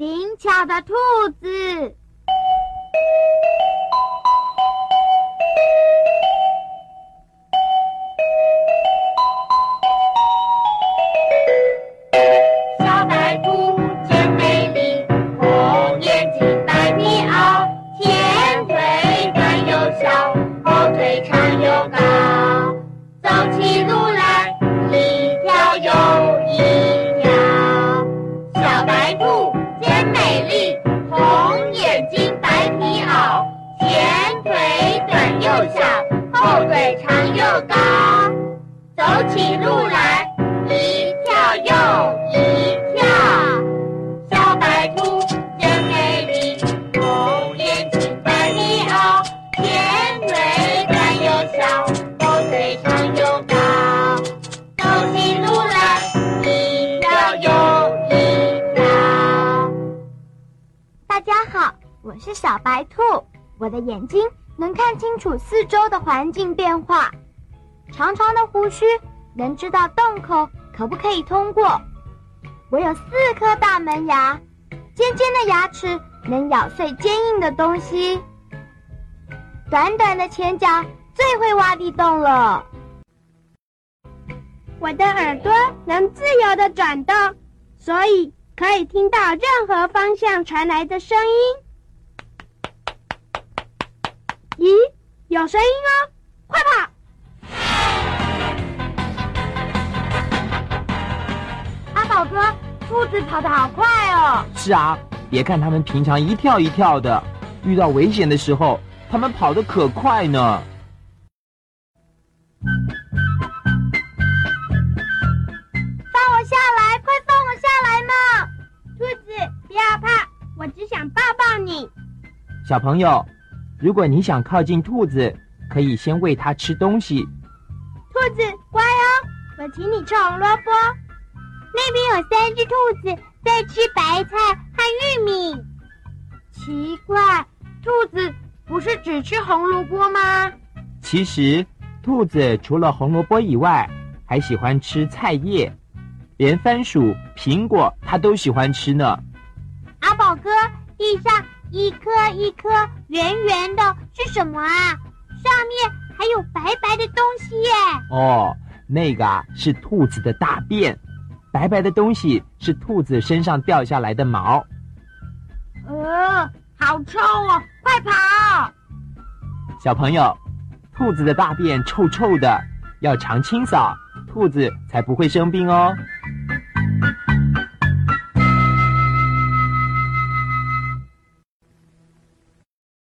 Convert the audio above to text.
灵巧的兔子。又小，后腿长又高，走起路来一跳又一跳。小白兔真美丽，红眼睛白鼻奥，尖嘴短又小，后腿长又高，走起路来一跳又一跳。大家好，我是小白兔，我的眼睛。能看清楚四周的环境变化。长长的胡须能知道洞口可不可以通过。我有四颗大门牙，尖尖的牙齿能咬碎坚硬的东西。短短的前脚最会挖地洞了。我的耳朵能自由的转动，所以可以听到任何方向传来的声音。有声音哦！快跑！阿宝哥，兔子跑得好快哦！是啊，别看他们平常一跳一跳的，遇到危险的时候，他们跑得可快呢。放我下来，快放我下来嘛！兔子，不要怕，我只想抱抱你。小朋友。如果你想靠近兔子，可以先喂它吃东西。兔子乖哦，我请你吃红萝卜。那边有三只兔子在吃白菜和玉米。奇怪，兔子不是只吃红萝卜吗？其实，兔子除了红萝卜以外，还喜欢吃菜叶，连番薯、苹果它都喜欢吃呢。阿宝哥，地上。一颗一颗圆圆的是什么啊？上面还有白白的东西耶！哦，那个啊是兔子的大便，白白的东西是兔子身上掉下来的毛。呃，好臭哦！快跑！小朋友，兔子的大便臭臭的，要常清扫，兔子才不会生病哦。